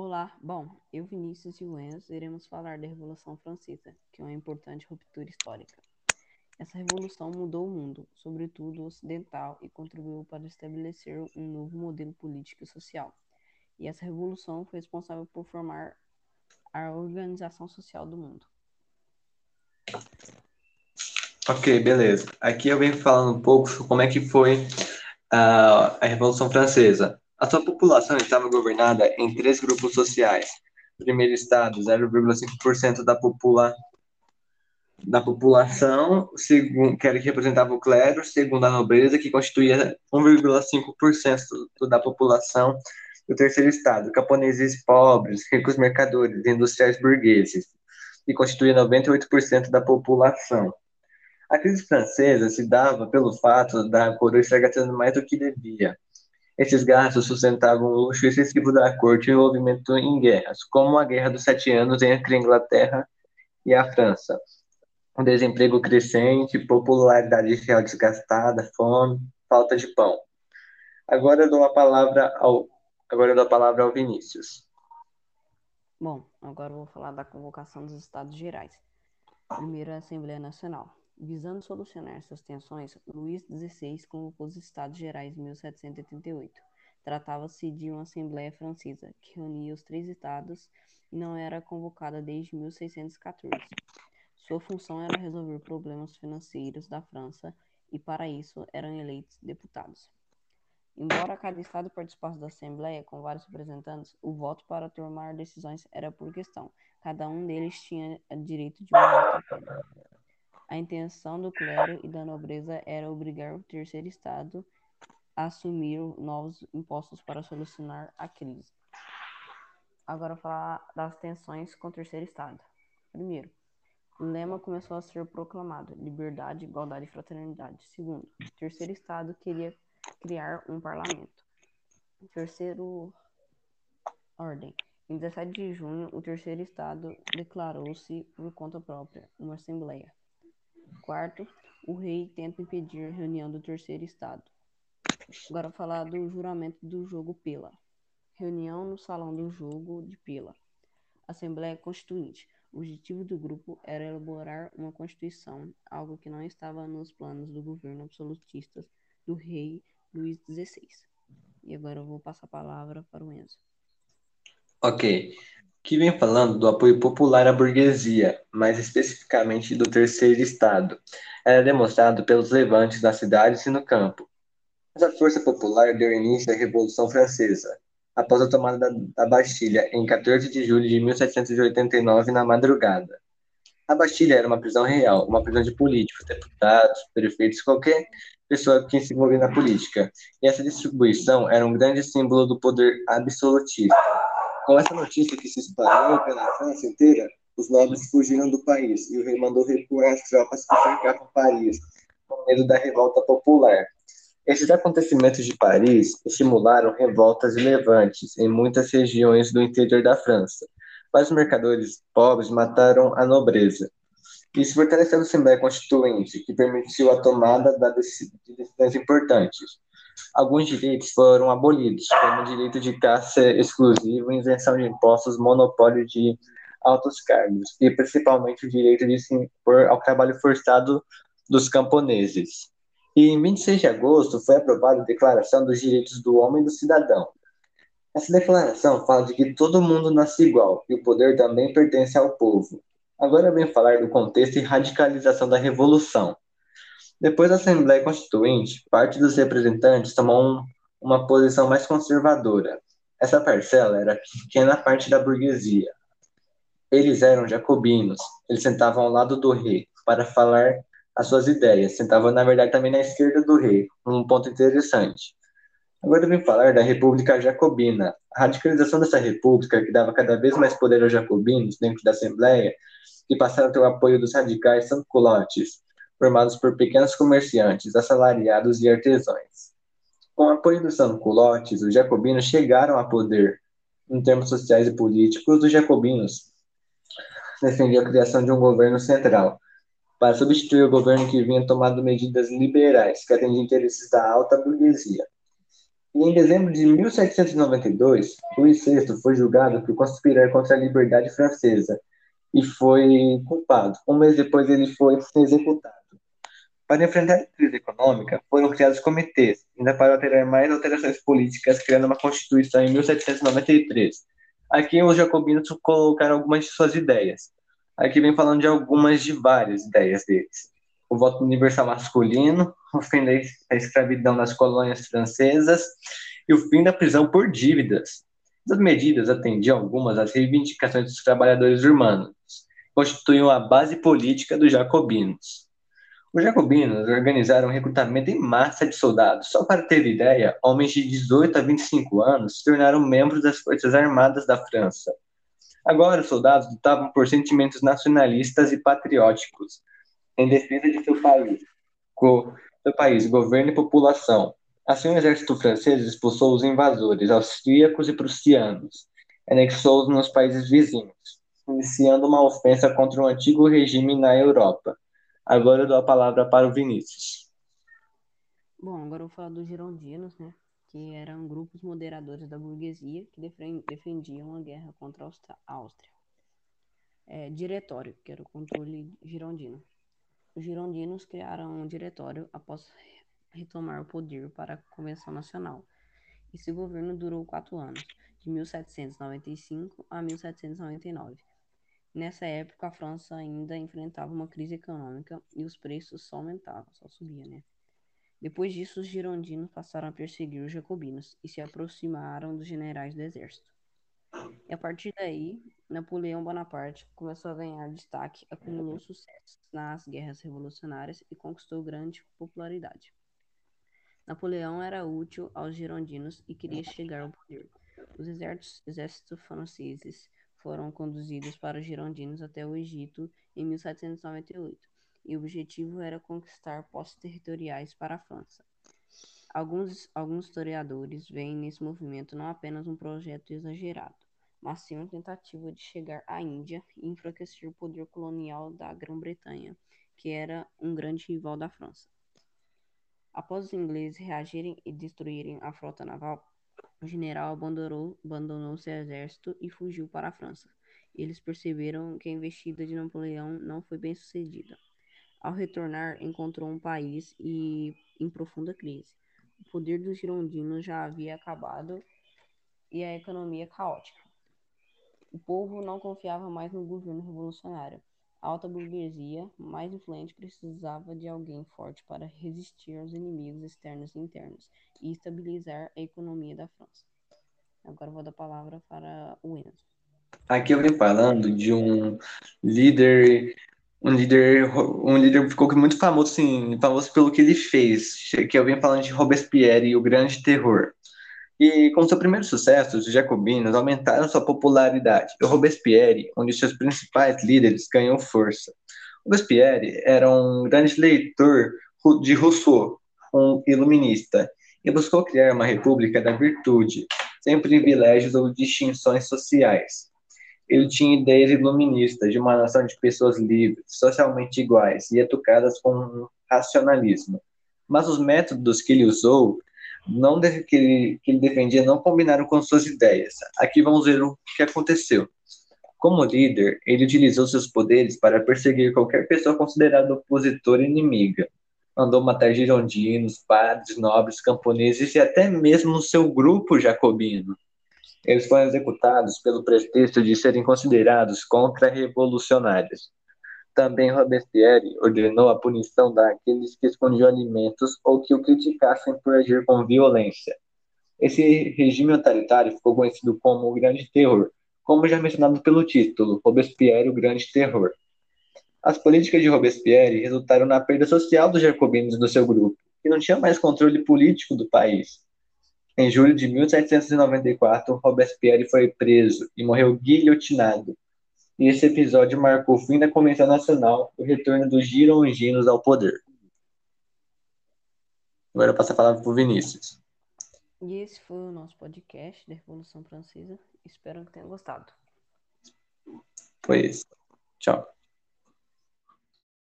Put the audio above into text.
Olá, bom, eu, Vinícius e o Enzo iremos falar da Revolução Francesa, que é uma importante ruptura histórica. Essa revolução mudou o mundo, sobretudo o ocidental, e contribuiu para estabelecer um novo modelo político e social. E essa revolução foi responsável por formar a organização social do mundo. Ok, beleza. Aqui eu venho falando um pouco sobre como é que foi a, a Revolução Francesa. A sua população estava governada em três grupos sociais. Primeiro estado, 0,5% da, popula da população, segundo, que era que representava o clero, segundo a nobreza, que constituía 1,5% da população, o terceiro estado, camponeses pobres, ricos mercadores, industriais burgueses, que constituía 98% da população. A crise francesa se dava pelo fato da coroa estar gastando mais do que devia, esses gastos sustentavam o luxo excessivo da corte e o envolvimento em guerras, como a Guerra dos Sete Anos entre a Inglaterra e a França. O desemprego crescente, popularidade real desgastada, fome, falta de pão. Agora dou a palavra ao, agora dou a palavra ao Vinícius. Bom, agora vou falar da convocação dos Estados Gerais. Primeiro, a Assembleia Nacional. Visando solucionar essas tensões, Luís XVI convocou os Estados Gerais em 1788. Tratava-se de uma Assembleia Francesa, que reunia os três estados e não era convocada desde 1614. Sua função era resolver problemas financeiros da França e, para isso, eram eleitos deputados. Embora cada estado participasse da Assembleia com vários representantes, o voto para tomar decisões era por questão. Cada um deles tinha direito de um voto a intenção do clero e da nobreza era obrigar o terceiro estado a assumir novos impostos para solucionar a crise. Agora falar das tensões com o terceiro estado. Primeiro, o lema começou a ser proclamado: liberdade, igualdade e fraternidade. Segundo, o terceiro estado queria criar um parlamento. Terceiro, ordem. Em 17 de junho, o terceiro estado declarou-se por conta própria uma assembleia. Quarto, o rei tenta impedir a reunião do terceiro estado. Agora falar do juramento do jogo Pela. Reunião no salão do jogo de Pela. Assembleia Constituinte. O objetivo do grupo era elaborar uma constituição, algo que não estava nos planos do governo absolutista do rei Luís XVI. E agora eu vou passar a palavra para o Enzo. Ok que vem falando do apoio popular à burguesia, mais especificamente do terceiro estado. Era demonstrado pelos levantes nas cidades e no campo. Essa força popular deu início à Revolução Francesa, após a tomada da, da Bastilha em 14 de julho de 1789, na madrugada. A Bastilha era uma prisão real, uma prisão de políticos, deputados, prefeitos, qualquer pessoa que se envolvia na política. E essa distribuição era um grande símbolo do poder absolutista. Com essa notícia que se espalhou pela França inteira, os nobres fugiram do país e o rei mandou recuar as tropas que cercavam Paris, com medo da revolta popular. Esses acontecimentos de Paris estimularam revoltas e levantes em muitas regiões do interior da França. Vários mercadores pobres mataram a nobreza. Isso fortaleceu a Assembleia Constituinte, que permitiu a tomada de decisões importantes. Alguns direitos foram abolidos, como direito de caça exclusivo, isenção de impostos, monopólio de altos cargos e principalmente o direito de se impor ao trabalho forçado dos camponeses. E em 26 de agosto foi aprovada a Declaração dos Direitos do Homem e do Cidadão. Essa declaração fala de que todo mundo nasce igual e o poder também pertence ao povo. Agora venho falar do contexto e radicalização da Revolução. Depois da Assembleia Constituinte, parte dos representantes tomou um, uma posição mais conservadora. Essa parcela era pequena parte da burguesia. Eles eram jacobinos. Eles sentavam ao lado do rei para falar as suas ideias. Sentavam, na verdade, também na esquerda do rei. Um ponto interessante. Agora eu vim falar da República Jacobina. A radicalização dessa república, que dava cada vez mais poder aos jacobinos dentro da Assembleia, que passaram a ter o apoio dos radicais sans-culottes, formados por pequenos comerciantes, assalariados e artesãos. Com o apoio dos sans-culottes, os jacobinos chegaram a poder. Em termos sociais e políticos, os jacobinos defendiam a criação de um governo central, para substituir o governo que vinha tomando medidas liberais que atendiam interesses da alta burguesia. E em dezembro de 1792, Luís VI foi julgado por conspirar contra a liberdade francesa e foi culpado. Um mês depois, ele foi executado. Para enfrentar a crise econômica, foram criados comitês, ainda para alterar mais alterações políticas, criando uma Constituição em 1793. Aqui os jacobinos colocaram algumas de suas ideias. Aqui vem falando de algumas de várias ideias deles. O voto universal masculino, o fim da escravidão nas colônias francesas e o fim da prisão por dívidas. Essas medidas atendiam algumas às reivindicações dos trabalhadores urbanos, constituíam a base política dos jacobinos. Os jacobinos organizaram um recrutamento em massa de soldados. Só para ter ideia, homens de 18 a 25 anos se tornaram membros das Forças Armadas da França. Agora, os soldados lutavam por sentimentos nacionalistas e patrióticos, em defesa de seu país, go, seu país, governo e população. Assim, o exército francês expulsou os invasores austríacos e prussianos, anexou-os nos países vizinhos, iniciando uma ofensa contra o antigo regime na Europa. Agora eu dou a palavra para o Vinícius. Bom, agora eu vou falar dos girondinos, né? Que eram grupos moderadores da burguesia que defendiam a guerra contra a Áustria. É, diretório, que era o controle girondino. Os girondinos criaram um diretório após retomar o poder para a Convenção Nacional. Esse governo durou quatro anos, de 1795 a 1799 Nessa época, a França ainda enfrentava uma crise econômica e os preços só aumentavam, só subia, né? Depois disso, os girondinos passaram a perseguir os jacobinos e se aproximaram dos generais do exército. E a partir daí, Napoleão Bonaparte começou a ganhar destaque, acumulou sucesso nas guerras revolucionárias e conquistou grande popularidade. Napoleão era útil aos girondinos e queria chegar ao poder. Os exércitos, exércitos franceses foram conduzidos para os girondinos até o Egito em 1798, e o objetivo era conquistar postos territoriais para a França. Alguns, alguns historiadores veem nesse movimento não apenas um projeto exagerado, mas sim uma tentativa de chegar à Índia e enfraquecer o poder colonial da Grã-Bretanha, que era um grande rival da França. Após os ingleses reagirem e destruírem a frota naval, o general abandonou, abandonou seu exército e fugiu para a França. Eles perceberam que a investida de Napoleão não foi bem sucedida. Ao retornar, encontrou um país e em profunda crise. O poder dos girondinos já havia acabado e a economia caótica. O povo não confiava mais no governo revolucionário. A alta burguesia, mais influente, precisava de alguém forte para resistir aos inimigos externos e internos e estabilizar a economia da França. Agora vou dar a palavra para o Enzo. Aqui eu venho falando de um líder, um líder, um líder que ficou muito famoso, assim, famoso pelo que ele fez, que eu venho falando de Robespierre e o Grande Terror. E com seu primeiro sucesso, os jacobinos aumentaram sua popularidade. E Robespierre, um de seus principais líderes, ganhou força. Robespierre era um grande leitor de Rousseau, um iluminista, e buscou criar uma república da virtude, sem privilégios ou distinções sociais. Ele tinha ideias iluministas de uma nação de pessoas livres, socialmente iguais e educadas com um racionalismo. Mas os métodos que ele usou não que ele, que ele defendia não combinaram com suas ideias. Aqui vamos ver o que aconteceu. Como líder, ele utilizou seus poderes para perseguir qualquer pessoa considerada opositora e inimiga. Mandou matar girondinos, padres, nobres, camponeses e até mesmo seu grupo jacobino. Eles foram executados pelo pretexto de serem considerados contra-revolucionários. Também Robespierre ordenou a punição daqueles que escondiam alimentos ou que o criticassem por agir com violência. Esse regime autoritário ficou conhecido como o Grande Terror, como já mencionado pelo título, Robespierre, o Grande Terror. As políticas de Robespierre resultaram na perda social dos jacobinos do seu grupo, que não tinha mais controle político do país. Em julho de 1794, Robespierre foi preso e morreu guilhotinado e esse episódio marcou o fim da Convenção Nacional e o retorno dos gironginos ao poder. Agora eu passo a palavra para o Vinícius. E esse foi o nosso podcast da Revolução Francesa. Espero que tenham gostado. Foi isso. Tchau.